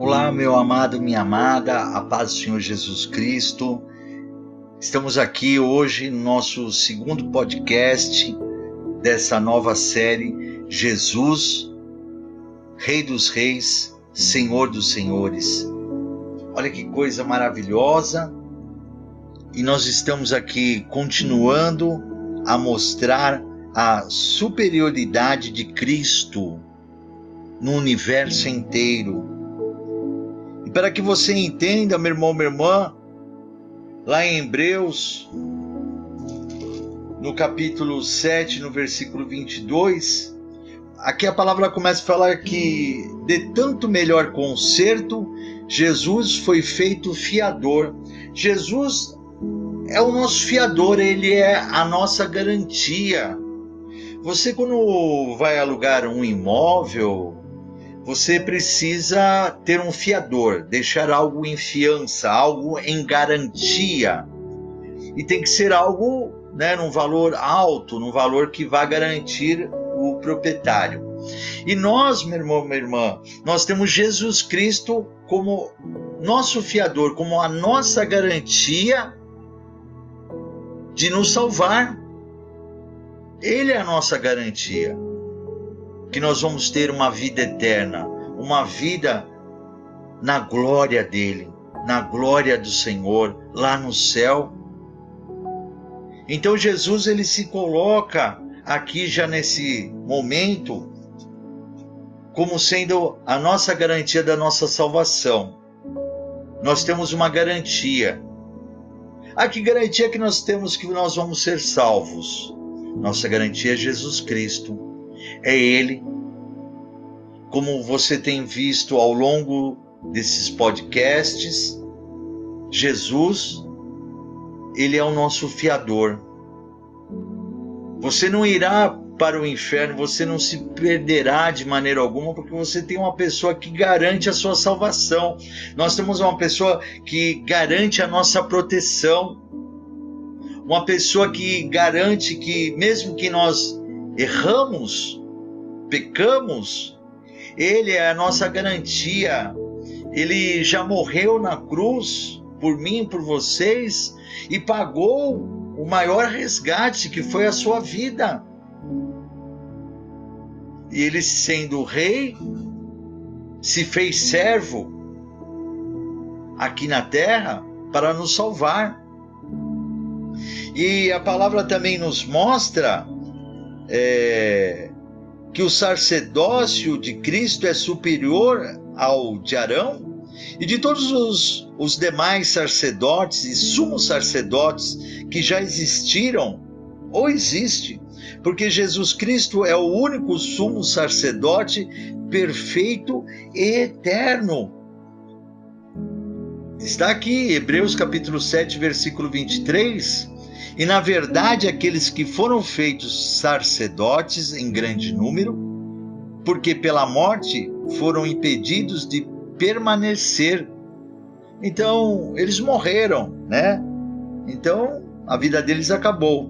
Olá, meu amado, minha amada, a paz do Senhor Jesus Cristo. Estamos aqui hoje no nosso segundo podcast dessa nova série Jesus, Rei dos Reis, Senhor dos Senhores. Olha que coisa maravilhosa! E nós estamos aqui continuando a mostrar a superioridade de Cristo no universo inteiro e para que você entenda, meu irmão, minha irmã, lá em Hebreus, no capítulo 7, no versículo 22, aqui a palavra começa a falar que de tanto melhor conserto, Jesus foi feito fiador. Jesus é o nosso fiador, ele é a nossa garantia. Você, quando vai alugar um imóvel, você precisa ter um fiador, deixar algo em fiança, algo em garantia. E tem que ser algo né, num valor alto, num valor que vá garantir o proprietário. E nós, meu irmão, minha irmã, nós temos Jesus Cristo como nosso fiador, como a nossa garantia de nos salvar. Ele é a nossa garantia que nós vamos ter uma vida eterna, uma vida na glória dele, na glória do Senhor, lá no céu. Então Jesus ele se coloca aqui já nesse momento como sendo a nossa garantia da nossa salvação. Nós temos uma garantia. A que garantia que nós temos que nós vamos ser salvos? Nossa garantia é Jesus Cristo é Ele. Como você tem visto ao longo desses podcasts, Jesus, Ele é o nosso fiador. Você não irá para o inferno, você não se perderá de maneira alguma, porque você tem uma pessoa que garante a sua salvação. Nós temos uma pessoa que garante a nossa proteção. Uma pessoa que garante que, mesmo que nós erramos, pecamos, Ele é a nossa garantia. Ele já morreu na cruz por mim, por vocês, e pagou o maior resgate que foi a sua vida. E ele, sendo rei, se fez servo aqui na terra para nos salvar. E a palavra também nos mostra é, que o sacerdócio de Cristo é superior ao de Arão e de todos os, os demais sacerdotes e sumos sacerdotes que já existiram ou existe, porque Jesus Cristo é o único sumo sacerdote perfeito e eterno. Está aqui, Hebreus capítulo 7, versículo 23 e na verdade, aqueles que foram feitos sacerdotes em grande número, porque pela morte foram impedidos de permanecer. Então, eles morreram, né? Então, a vida deles acabou.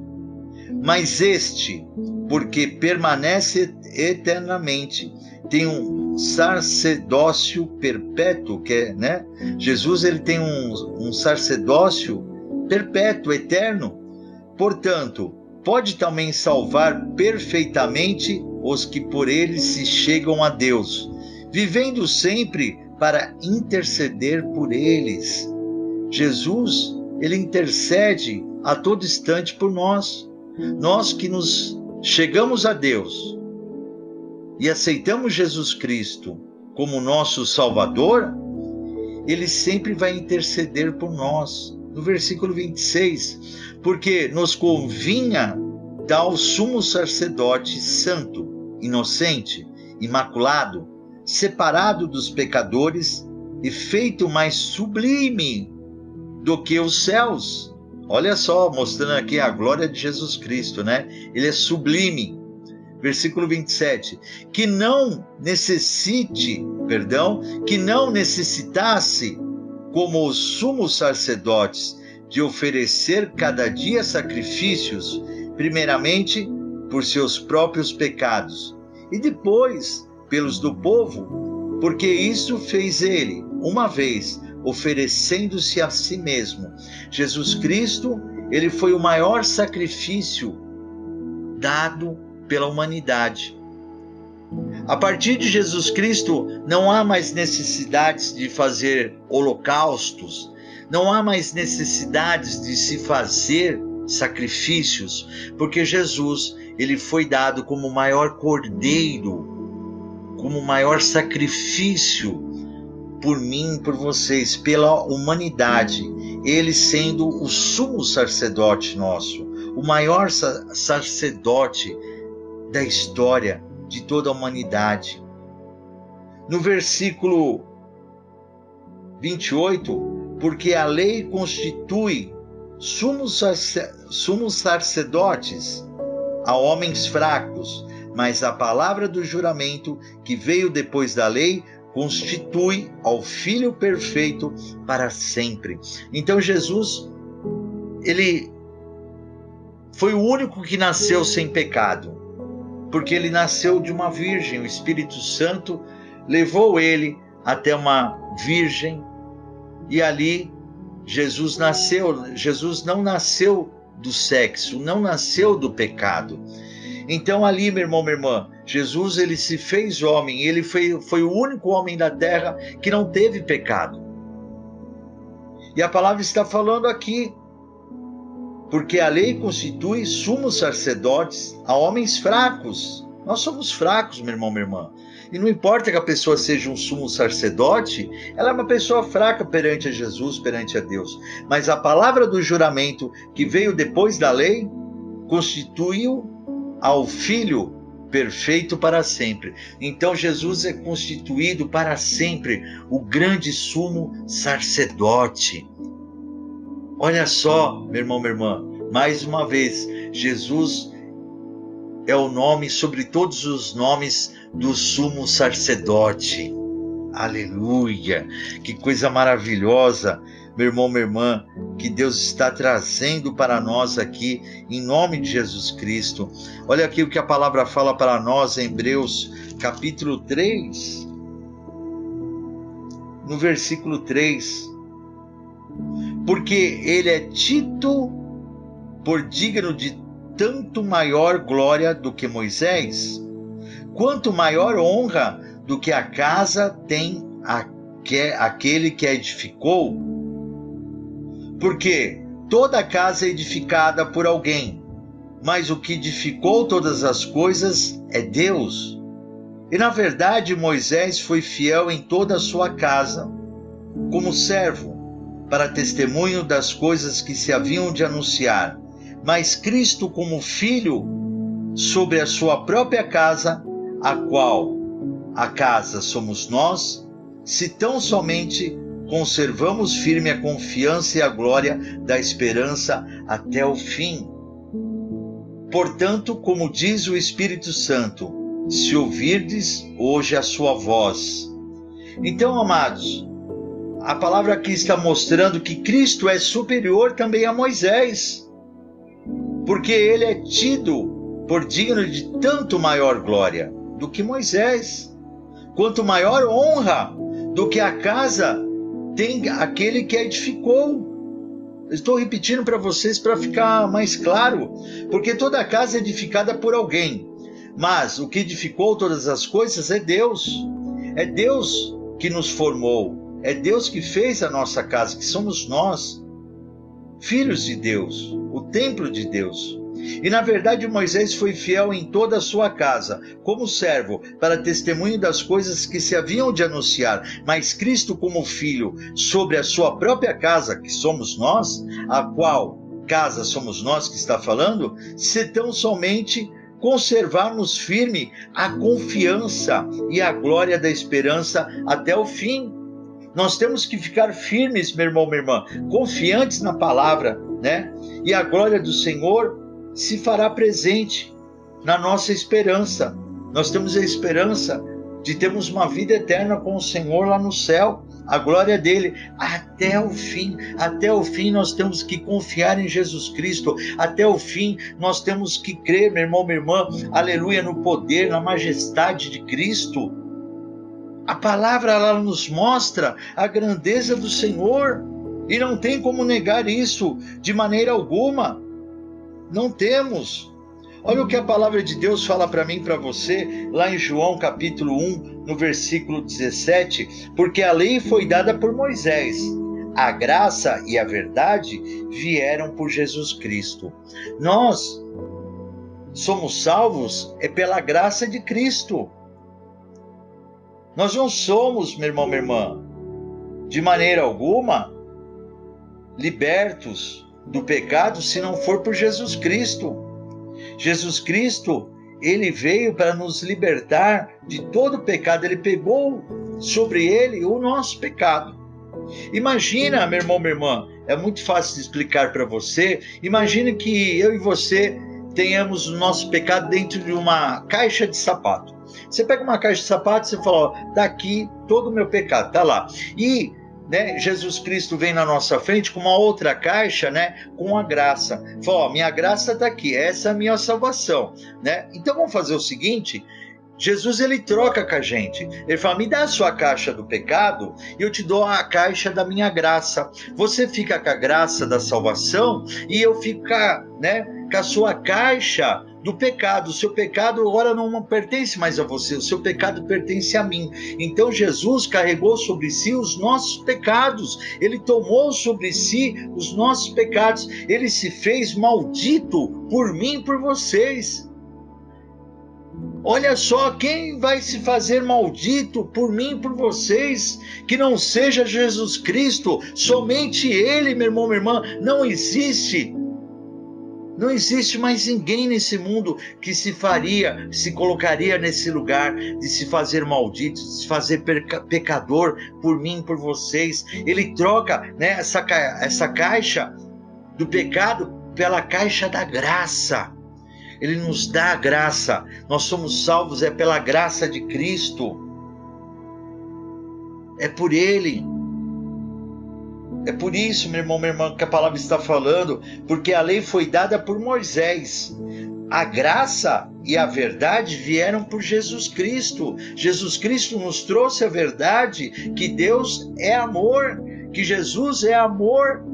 Mas este, porque permanece eternamente, tem um sacerdócio perpétuo, que é, né? Jesus ele tem um, um sacerdócio perpétuo, eterno, Portanto, pode também salvar perfeitamente os que por ele se chegam a Deus, vivendo sempre para interceder por eles. Jesus, ele intercede a todo instante por nós. Nós que nos chegamos a Deus e aceitamos Jesus Cristo como nosso Salvador, ele sempre vai interceder por nós no versículo 26, porque nos convinha tal sumo sacerdote santo, inocente, imaculado, separado dos pecadores e feito mais sublime do que os céus. Olha só, mostrando aqui a glória de Jesus Cristo, né? Ele é sublime. Versículo 27. Que não necessite, perdão, que não necessitasse como os sumos sacerdotes, de oferecer cada dia sacrifícios, primeiramente por seus próprios pecados e depois pelos do povo, porque isso fez ele uma vez, oferecendo-se a si mesmo. Jesus Cristo, ele foi o maior sacrifício dado pela humanidade. A partir de Jesus Cristo, não há mais necessidades de fazer holocaustos, não há mais necessidades de se fazer sacrifícios, porque Jesus, ele foi dado como o maior cordeiro, como o maior sacrifício por mim, por vocês, pela humanidade, ele sendo o sumo sacerdote nosso, o maior sacerdote da história de toda a humanidade. No versículo 28, porque a lei constitui sumos, sacerdotes a homens fracos, mas a palavra do juramento que veio depois da lei constitui ao filho perfeito para sempre. Então Jesus ele foi o único que nasceu sem pecado porque ele nasceu de uma virgem. O Espírito Santo levou ele até uma virgem e ali Jesus nasceu. Jesus não nasceu do sexo, não nasceu do pecado. Então ali, meu irmão, minha irmã, Jesus ele se fez homem, ele foi, foi o único homem da terra que não teve pecado. E a palavra está falando aqui porque a lei constitui sumos sacerdotes a homens fracos. Nós somos fracos, meu irmão, minha irmã. E não importa que a pessoa seja um sumo sacerdote, ela é uma pessoa fraca perante a Jesus, perante a Deus. Mas a palavra do juramento que veio depois da lei constituiu ao Filho perfeito para sempre. Então Jesus é constituído para sempre o grande sumo sacerdote. Olha só, meu irmão, minha irmã, mais uma vez, Jesus é o nome sobre todos os nomes do sumo sacerdote. Aleluia! Que coisa maravilhosa, meu irmão, minha irmã, que Deus está trazendo para nós aqui, em nome de Jesus Cristo. Olha aqui o que a palavra fala para nós em Hebreus, capítulo 3, no versículo 3 porque ele é tido por digno de tanto maior glória do que Moisés, quanto maior honra do que a casa tem aquele que a edificou. Porque toda casa é edificada por alguém, mas o que edificou todas as coisas é Deus. E na verdade Moisés foi fiel em toda a sua casa, como servo para testemunho das coisas que se haviam de anunciar, mas Cristo como Filho sobre a sua própria casa, a qual a casa somos nós, se tão somente conservamos firme a confiança e a glória da esperança até o fim. Portanto, como diz o Espírito Santo, se ouvirdes hoje a sua voz. Então, amados, a palavra aqui está mostrando que Cristo é superior também a Moisés, porque ele é tido por digno de tanto maior glória do que Moisés, quanto maior honra do que a casa tem aquele que a edificou. Estou repetindo para vocês para ficar mais claro, porque toda casa é edificada por alguém, mas o que edificou todas as coisas é Deus. É Deus que nos formou, é Deus que fez a nossa casa, que somos nós, filhos de Deus, o templo de Deus. E na verdade Moisés foi fiel em toda a sua casa, como servo, para testemunho das coisas que se haviam de anunciar, mas Cristo como filho sobre a sua própria casa, que somos nós, a qual casa somos nós que está falando, se tão somente conservarmos firme a confiança e a glória da esperança até o fim. Nós temos que ficar firmes, meu irmão, minha irmã, confiantes na palavra, né? E a glória do Senhor se fará presente na nossa esperança. Nós temos a esperança de termos uma vida eterna com o Senhor lá no céu, a glória dele até o fim. Até o fim nós temos que confiar em Jesus Cristo. Até o fim nós temos que crer, meu irmão, minha irmã, aleluia, no poder, na majestade de Cristo A palavra ela nos mostra a grandeza do Senhor e não tem como negar isso de maneira alguma. Não temos. Olha o que a palavra de Deus fala para mim para você, lá em João capítulo 1, no versículo 17: Porque a lei foi dada por Moisés, a graça e a verdade vieram por Jesus Cristo. Nós somos salvos é pela graça de Cristo. Nós não somos, meu irmão, minha irmã, de maneira alguma libertos do pecado se não for por Jesus Cristo. Jesus Cristo, ele veio para nos libertar de todo o pecado, ele pegou sobre ele o nosso pecado. Imagina, meu irmão, minha irmã, é muito fácil de explicar para você. Imagine que eu e você tenhamos o nosso pecado dentro de uma caixa de sapato. Você pega uma caixa de sapato e você fala, ó, tá aqui todo o meu pecado, tá lá. E né, Jesus Cristo vem na nossa frente com uma outra caixa, né, com a graça. Fala, ó, minha graça está aqui, essa é a minha salvação, né? Então vamos fazer o seguinte, Jesus ele troca com a gente. Ele fala: "Me dá a sua caixa do pecado e eu te dou a caixa da minha graça. Você fica com a graça da salvação e eu fico, né, com a sua caixa do pecado. O seu pecado agora não pertence mais a você, o seu pecado pertence a mim. Então Jesus carregou sobre si os nossos pecados, ele tomou sobre si os nossos pecados, ele se fez maldito por mim e por vocês. Olha só, quem vai se fazer maldito por mim e por vocês, que não seja Jesus Cristo, somente Ele, meu irmão, minha irmã, não existe não existe mais ninguém nesse mundo que se faria, se colocaria nesse lugar de se fazer maldito, de se fazer pecador por mim, por vocês. Ele troca né, essa, essa caixa do pecado pela caixa da graça. Ele nos dá a graça. Nós somos salvos é pela graça de Cristo. É por Ele. É por isso, meu irmão, minha irmã, que a palavra está falando, porque a lei foi dada por Moisés. A graça e a verdade vieram por Jesus Cristo. Jesus Cristo nos trouxe a verdade que Deus é amor, que Jesus é amor.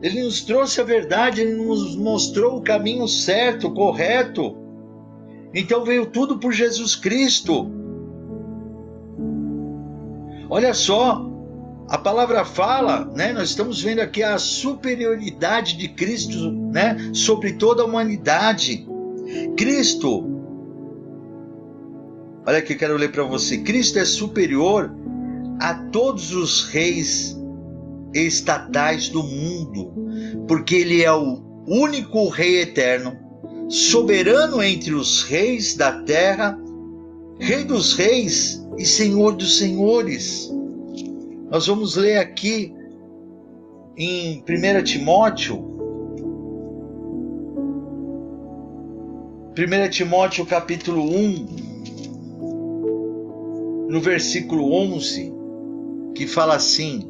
Ele nos trouxe a verdade, ele nos mostrou o caminho certo, correto. Então veio tudo por Jesus Cristo. Olha só, a palavra fala, né? Nós estamos vendo aqui a superioridade de Cristo, né? Sobre toda a humanidade. Cristo, olha aqui, quero ler para você. Cristo é superior a todos os reis estatais do mundo, porque ele é o único Rei eterno, soberano entre os reis da terra, Rei dos reis e Senhor dos senhores. Nós vamos ler aqui em 1 Timóteo, 1 Timóteo capítulo 1, no versículo 11, que fala assim: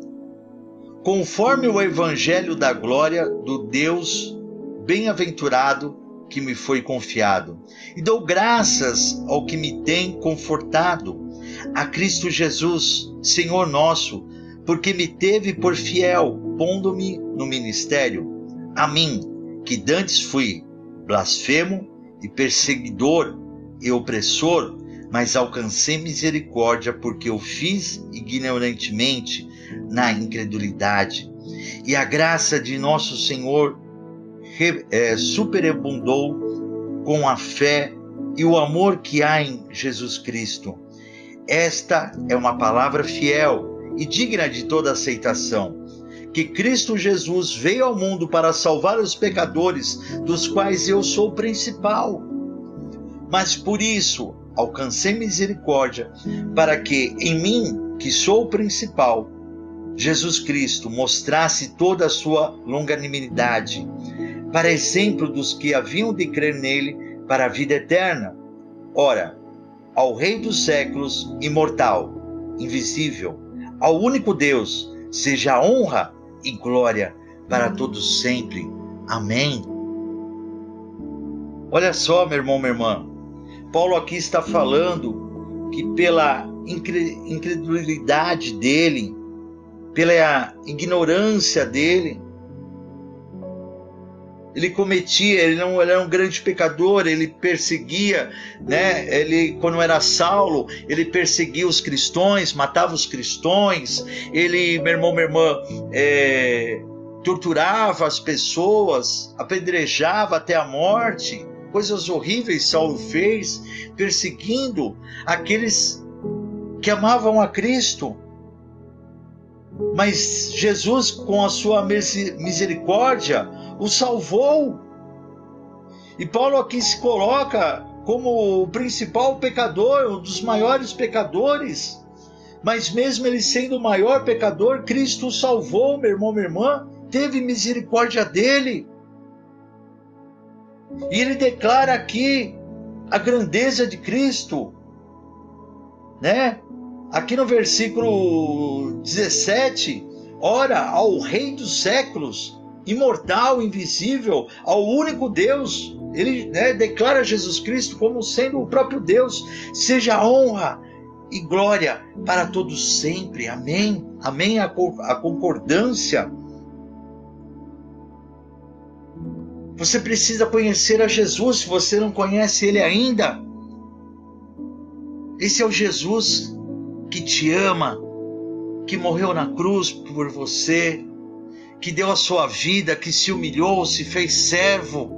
Conforme o evangelho da glória do Deus bem-aventurado que me foi confiado, e dou graças ao que me tem confortado, a Cristo Jesus, Senhor nosso, porque me teve por fiel, pondo-me no ministério. A mim, que dantes fui blasfemo e perseguidor e opressor, mas alcancei misericórdia porque eu fiz ignorantemente na incredulidade. E a graça de nosso Senhor é, superabundou com a fé e o amor que há em Jesus Cristo. Esta é uma palavra fiel e digna de toda aceitação. Que Cristo Jesus veio ao mundo para salvar os pecadores, dos quais eu sou o principal. Mas por isso alcancei misericórdia, para que em mim, que sou o principal, Jesus Cristo mostrasse toda a sua longanimidade, para exemplo dos que haviam de crer nele para a vida eterna. Ora, ao Rei dos séculos, imortal, invisível, ao único Deus, seja honra e glória para todos sempre. Amém. Olha só, meu irmão, minha irmã. Paulo aqui está falando que pela incredulidade dele, pela ignorância dele. Ele cometia, ele não ele era um grande pecador, ele perseguia, né? Ele quando era Saulo, ele perseguia os cristãos, matava os cristãos. Ele, meu irmão, minha irmã, é, torturava as pessoas, apedrejava até a morte. Coisas horríveis Saulo fez, perseguindo aqueles que amavam a Cristo. Mas Jesus, com a sua misericórdia, o salvou. E Paulo aqui se coloca como o principal pecador, um dos maiores pecadores. Mas mesmo ele sendo o maior pecador, Cristo o salvou, meu irmão, minha irmã, teve misericórdia dele. E ele declara aqui a grandeza de Cristo, né? Aqui no versículo 17, ora ao Rei dos séculos, imortal, invisível, ao único Deus. Ele né, declara Jesus Cristo como sendo o próprio Deus. Seja honra e glória para todos sempre. Amém. Amém. A, a concordância. Você precisa conhecer a Jesus se você não conhece ele ainda. Esse é o Jesus que te ama, que morreu na cruz por você, que deu a sua vida, que se humilhou, se fez servo.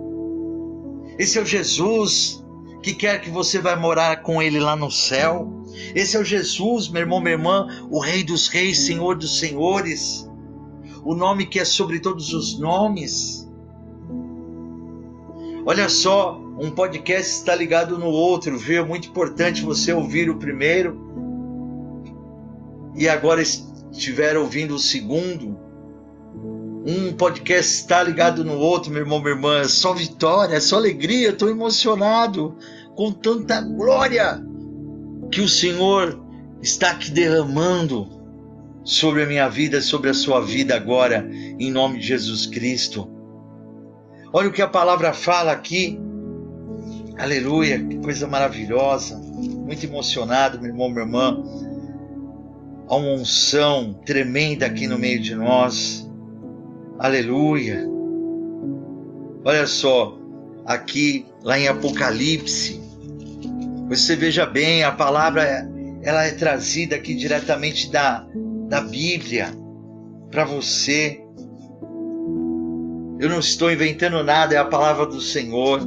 Esse é o Jesus que quer que você vá morar com ele lá no céu. Esse é o Jesus, meu irmão, minha irmã, o Rei dos Reis, Senhor dos Senhores. O nome que é sobre todos os nomes. Olha só, um podcast está ligado no outro, viu? É muito importante você ouvir o primeiro e agora estiver ouvindo o segundo um podcast está ligado no outro, meu irmão, minha irmã. É só vitória, é só alegria. Estou emocionado com tanta glória que o Senhor está aqui derramando sobre a minha vida, sobre a sua vida agora, em nome de Jesus Cristo. Olha o que a palavra fala aqui. Aleluia, que coisa maravilhosa. Muito emocionado, meu irmão, minha irmã. Há uma unção tremenda aqui no meio de nós Aleluia. Olha só, aqui lá em Apocalipse, você veja bem, a palavra ela é trazida aqui diretamente da, da Bíblia para você. Eu não estou inventando nada, é a palavra do Senhor.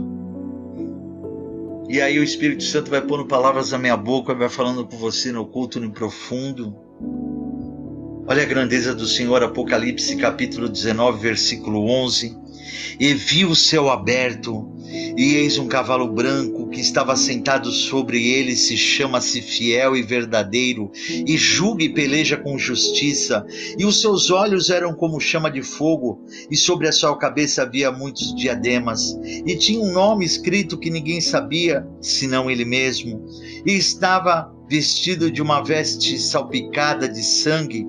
E aí o Espírito Santo vai pondo palavras na minha boca, vai falando com você no culto, no profundo. Olha a grandeza do Senhor, Apocalipse capítulo 19, versículo 11. E vi o céu aberto, e eis um cavalo branco que estava sentado sobre ele, se chama-se fiel e verdadeiro, e julga e peleja com justiça, e os seus olhos eram como chama de fogo, e sobre a sua cabeça havia muitos diademas, e tinha um nome escrito que ninguém sabia, senão ele mesmo, e estava vestido de uma veste salpicada de sangue,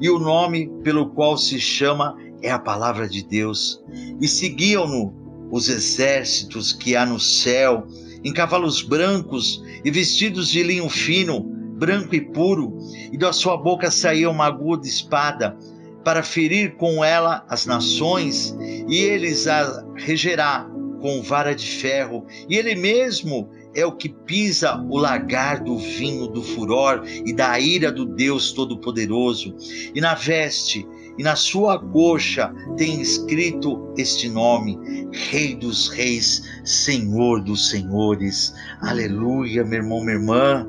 e o nome pelo qual se chama é a palavra de Deus. E seguiam-no os exércitos que há no céu, em cavalos brancos e vestidos de linho fino, branco e puro, e da sua boca saía uma aguda espada, para ferir com ela as nações, e eles a regerá com vara de ferro, e ele mesmo é o que pisa o lagar do vinho do furor e da ira do Deus Todo-Poderoso. E na veste e na sua coxa tem escrito este nome: Rei dos Reis, Senhor dos Senhores. Aleluia, meu irmão, minha irmã.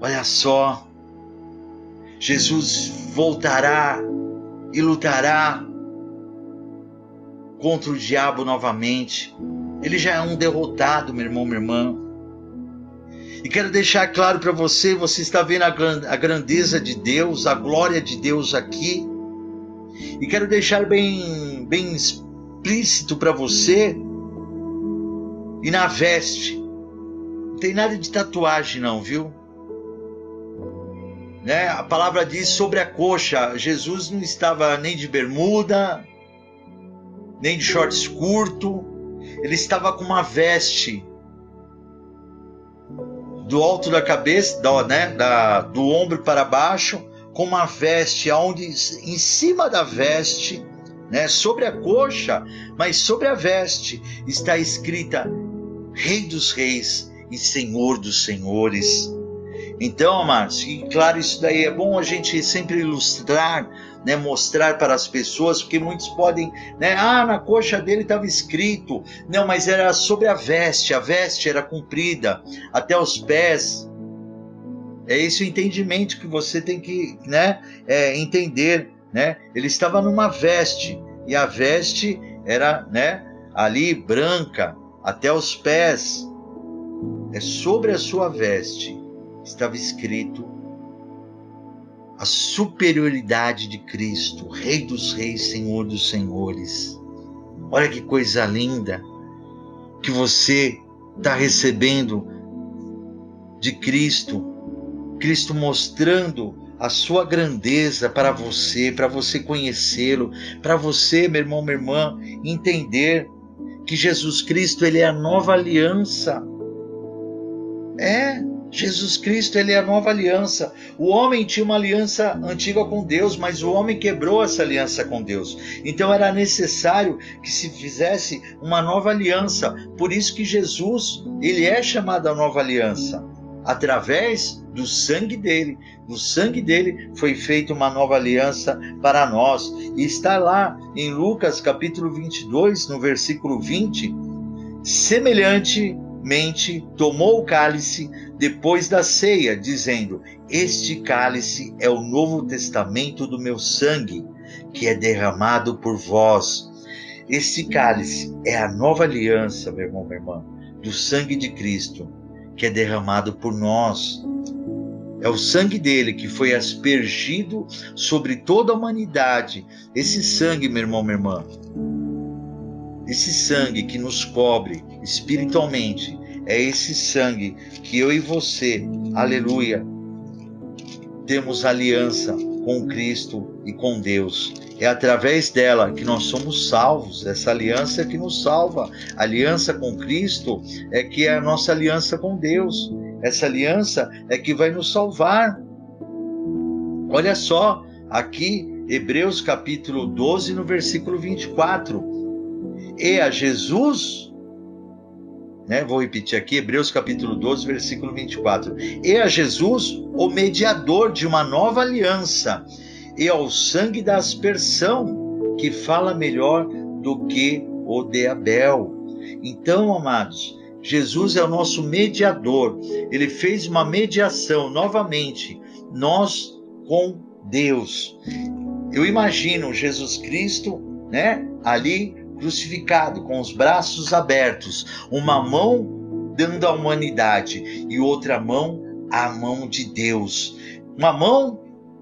Olha só, Jesus voltará e lutará contra o diabo novamente. Ele já é um derrotado, meu irmão, minha irmã. E quero deixar claro para você: você está vendo a grandeza de Deus, a glória de Deus aqui. E quero deixar bem, bem explícito para você. E na veste, não tem nada de tatuagem, não, viu? Né? A palavra diz sobre a coxa: Jesus não estava nem de bermuda, nem de shorts curto ele estava com uma veste do alto da cabeça, do, né, da, do ombro para baixo, com uma veste, onde em cima da veste, né, sobre a coxa, mas sobre a veste está escrita Rei dos Reis e Senhor dos Senhores. Então, amados, e claro, isso daí é bom a gente sempre ilustrar, né, mostrar para as pessoas, porque muitos podem, né, ah, na coxa dele estava escrito, não, mas era sobre a veste, a veste era comprida até os pés. É esse o entendimento que você tem que, né, é, entender, né? Ele estava numa veste e a veste era, né, ali branca até os pés. É sobre a sua veste estava escrito a superioridade de Cristo, Rei dos Reis, Senhor dos Senhores. Olha que coisa linda que você está recebendo de Cristo, Cristo mostrando a sua grandeza para você, para você conhecê-lo, para você, meu irmão, minha irmã, entender que Jesus Cristo ele é a nova aliança. É, Jesus Cristo, ele é a nova aliança. O homem tinha uma aliança antiga com Deus, mas o homem quebrou essa aliança com Deus. Então era necessário que se fizesse uma nova aliança. Por isso que Jesus, ele é chamado a nova aliança, através do sangue dele. No sangue dele foi feita uma nova aliança para nós. E está lá em Lucas capítulo 22, no versículo 20, semelhante mente tomou o cálice depois da ceia, dizendo: Este cálice é o novo testamento do meu sangue, que é derramado por vós. Este cálice é a nova aliança, meu irmão, minha irmã, do sangue de Cristo, que é derramado por nós. É o sangue dele que foi aspergido sobre toda a humanidade. Esse sangue, meu irmão, minha irmã, esse sangue que nos cobre espiritualmente, é esse sangue que eu e você, aleluia, temos aliança com Cristo e com Deus. É através dela que nós somos salvos. Essa aliança é que nos salva. A aliança com Cristo é que é a nossa aliança com Deus. Essa aliança é que vai nos salvar. Olha só, aqui, Hebreus capítulo 12, no versículo 24 e a Jesus, né? Vou repetir aqui, Hebreus capítulo 12, versículo 24. E a Jesus, o mediador de uma nova aliança, e ao sangue da aspersão, que fala melhor do que o de Abel. Então, amados, Jesus é o nosso mediador. Ele fez uma mediação novamente, nós com Deus. Eu imagino Jesus Cristo, né, ali crucificado, com os braços abertos, uma mão dando à humanidade e outra mão à mão de Deus. Uma mão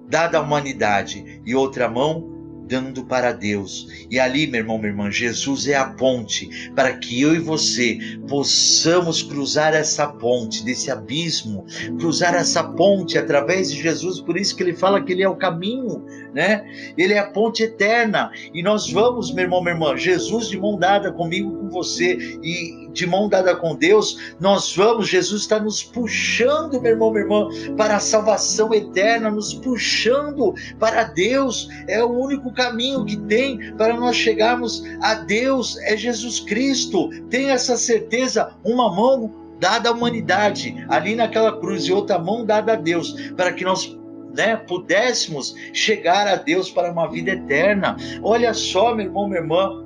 dada à humanidade e outra mão dando para Deus. E ali, meu irmão, minha irmã, Jesus é a ponte para que eu e você possamos cruzar essa ponte, desse abismo, cruzar essa ponte através de Jesus. Por isso que ele fala que ele é o caminho, né? Ele é a ponte eterna. E nós vamos, meu irmão, minha irmã, Jesus de mão dada comigo, com você e de mão dada com Deus, nós vamos, Jesus está nos puxando, meu irmão, minha irmã, para a salvação eterna, nos puxando para Deus. É o único caminho que tem para nós chegarmos a Deus, é Jesus Cristo. Tem essa certeza, uma mão dada à humanidade, ali naquela cruz, e outra mão dada a Deus, para que nós né, pudéssemos chegar a Deus para uma vida eterna. Olha só, meu irmão, minha irmã,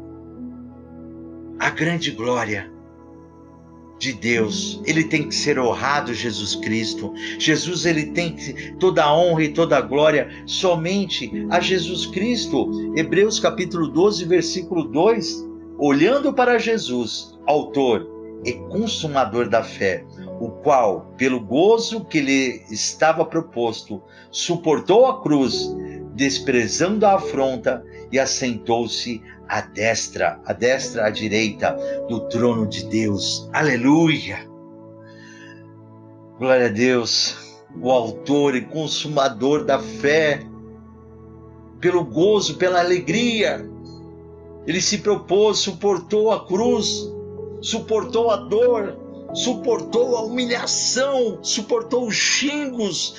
a grande glória de Deus, ele tem que ser honrado, Jesus Cristo. Jesus ele tem toda a honra e toda a glória somente a Jesus Cristo. Hebreus capítulo 12, versículo 2, olhando para Jesus, autor e consumador da fé, o qual, pelo gozo que lhe estava proposto, suportou a cruz, desprezando a afronta e assentou-se à destra, à destra, à direita do trono de Deus. Aleluia! Glória a Deus, o autor e consumador da fé, pelo gozo, pela alegria. Ele se propôs, suportou a cruz, suportou a dor, suportou a humilhação, suportou os xingos,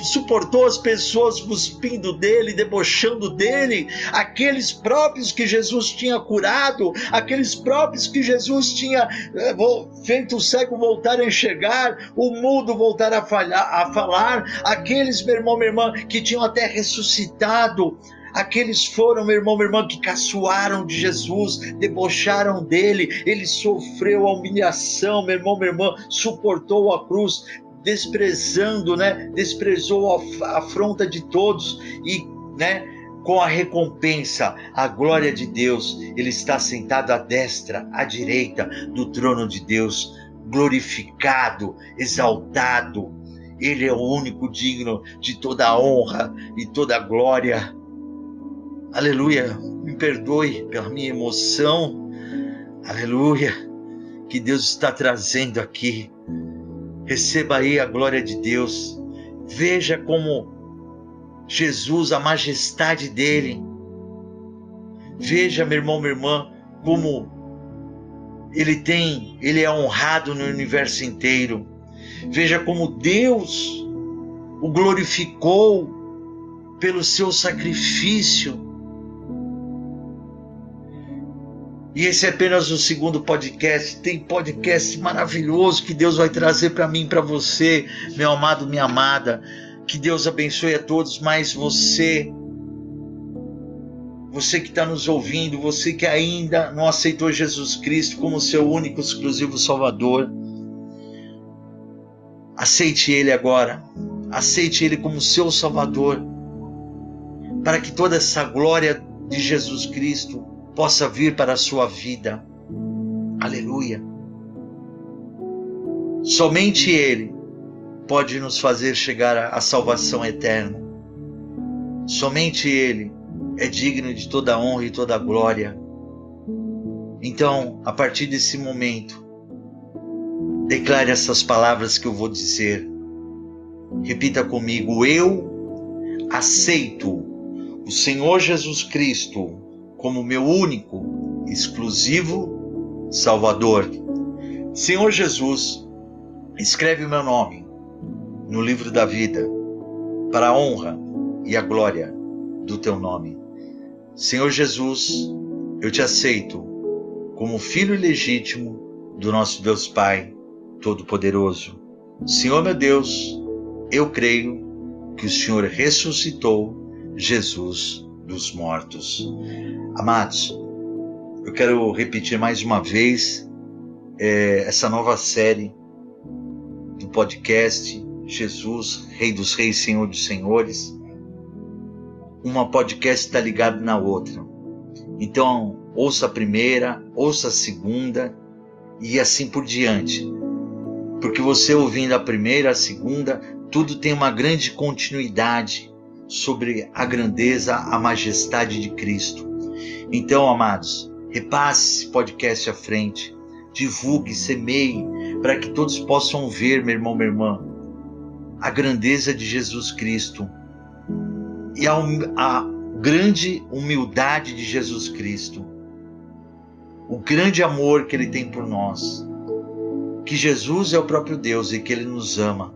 suportou as pessoas cuspindo dele, debochando dele, aqueles próprios que Jesus tinha curado, aqueles próprios que Jesus tinha eh, feito o cego voltar a enxergar, o mudo voltar a, falhar, a falar, aqueles, meu irmão, minha irmã, que tinham até ressuscitado, Aqueles foram, meu irmão, minha irmã, que caçoaram de Jesus, debocharam dele. Ele sofreu a humilhação, meu irmão, minha irmã, suportou a cruz, desprezando, né? Desprezou a afronta de todos e, né? Com a recompensa, a glória de Deus, ele está sentado à destra, à direita do trono de Deus, glorificado, exaltado. Ele é o único digno de toda a honra e toda a glória. Aleluia. Me perdoe pela minha emoção. Aleluia. Que Deus está trazendo aqui. Receba aí a glória de Deus. Veja como Jesus, a majestade dele. Veja, meu irmão, minha irmã, como ele tem, ele é honrado no universo inteiro. Veja como Deus o glorificou pelo seu sacrifício E esse é apenas o segundo podcast. Tem podcast maravilhoso que Deus vai trazer para mim, para você, meu amado, minha amada. Que Deus abençoe a todos, mas você, você que está nos ouvindo, você que ainda não aceitou Jesus Cristo como seu único, exclusivo Salvador, aceite Ele agora, aceite Ele como seu Salvador, para que toda essa glória de Jesus Cristo possa vir para a sua vida. Aleluia. Somente Ele pode nos fazer chegar à salvação eterna. Somente Ele é digno de toda honra e toda glória. Então, a partir desse momento, declare essas palavras que eu vou dizer. Repita comigo: Eu aceito o Senhor Jesus Cristo como meu único, exclusivo Salvador. Senhor Jesus, escreve o meu nome no livro da vida, para a honra e a glória do teu nome. Senhor Jesus, eu te aceito como filho legítimo do nosso Deus Pai Todo-Poderoso. Senhor meu Deus, eu creio que o Senhor ressuscitou Jesus dos mortos. Amados, eu quero repetir mais uma vez é, essa nova série do podcast Jesus, Rei dos Reis, Senhor dos Senhores. Uma podcast está ligada na outra. Então, ouça a primeira, ouça a segunda e assim por diante. Porque você ouvindo a primeira, a segunda, tudo tem uma grande continuidade sobre a grandeza, a majestade de Cristo. Então, amados, repasse esse podcast à frente, divulgue, semeie, para que todos possam ver, meu irmão, minha irmã, a grandeza de Jesus Cristo e a, a grande humildade de Jesus Cristo, o grande amor que Ele tem por nós, que Jesus é o próprio Deus e que Ele nos ama.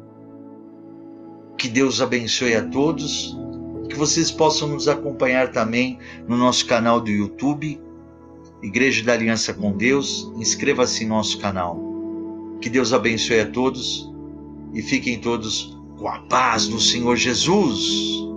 Que Deus abençoe a todos que vocês possam nos acompanhar também no nosso canal do YouTube, Igreja da Aliança com Deus. Inscreva-se em nosso canal. Que Deus abençoe a todos e fiquem todos com a paz do Senhor Jesus.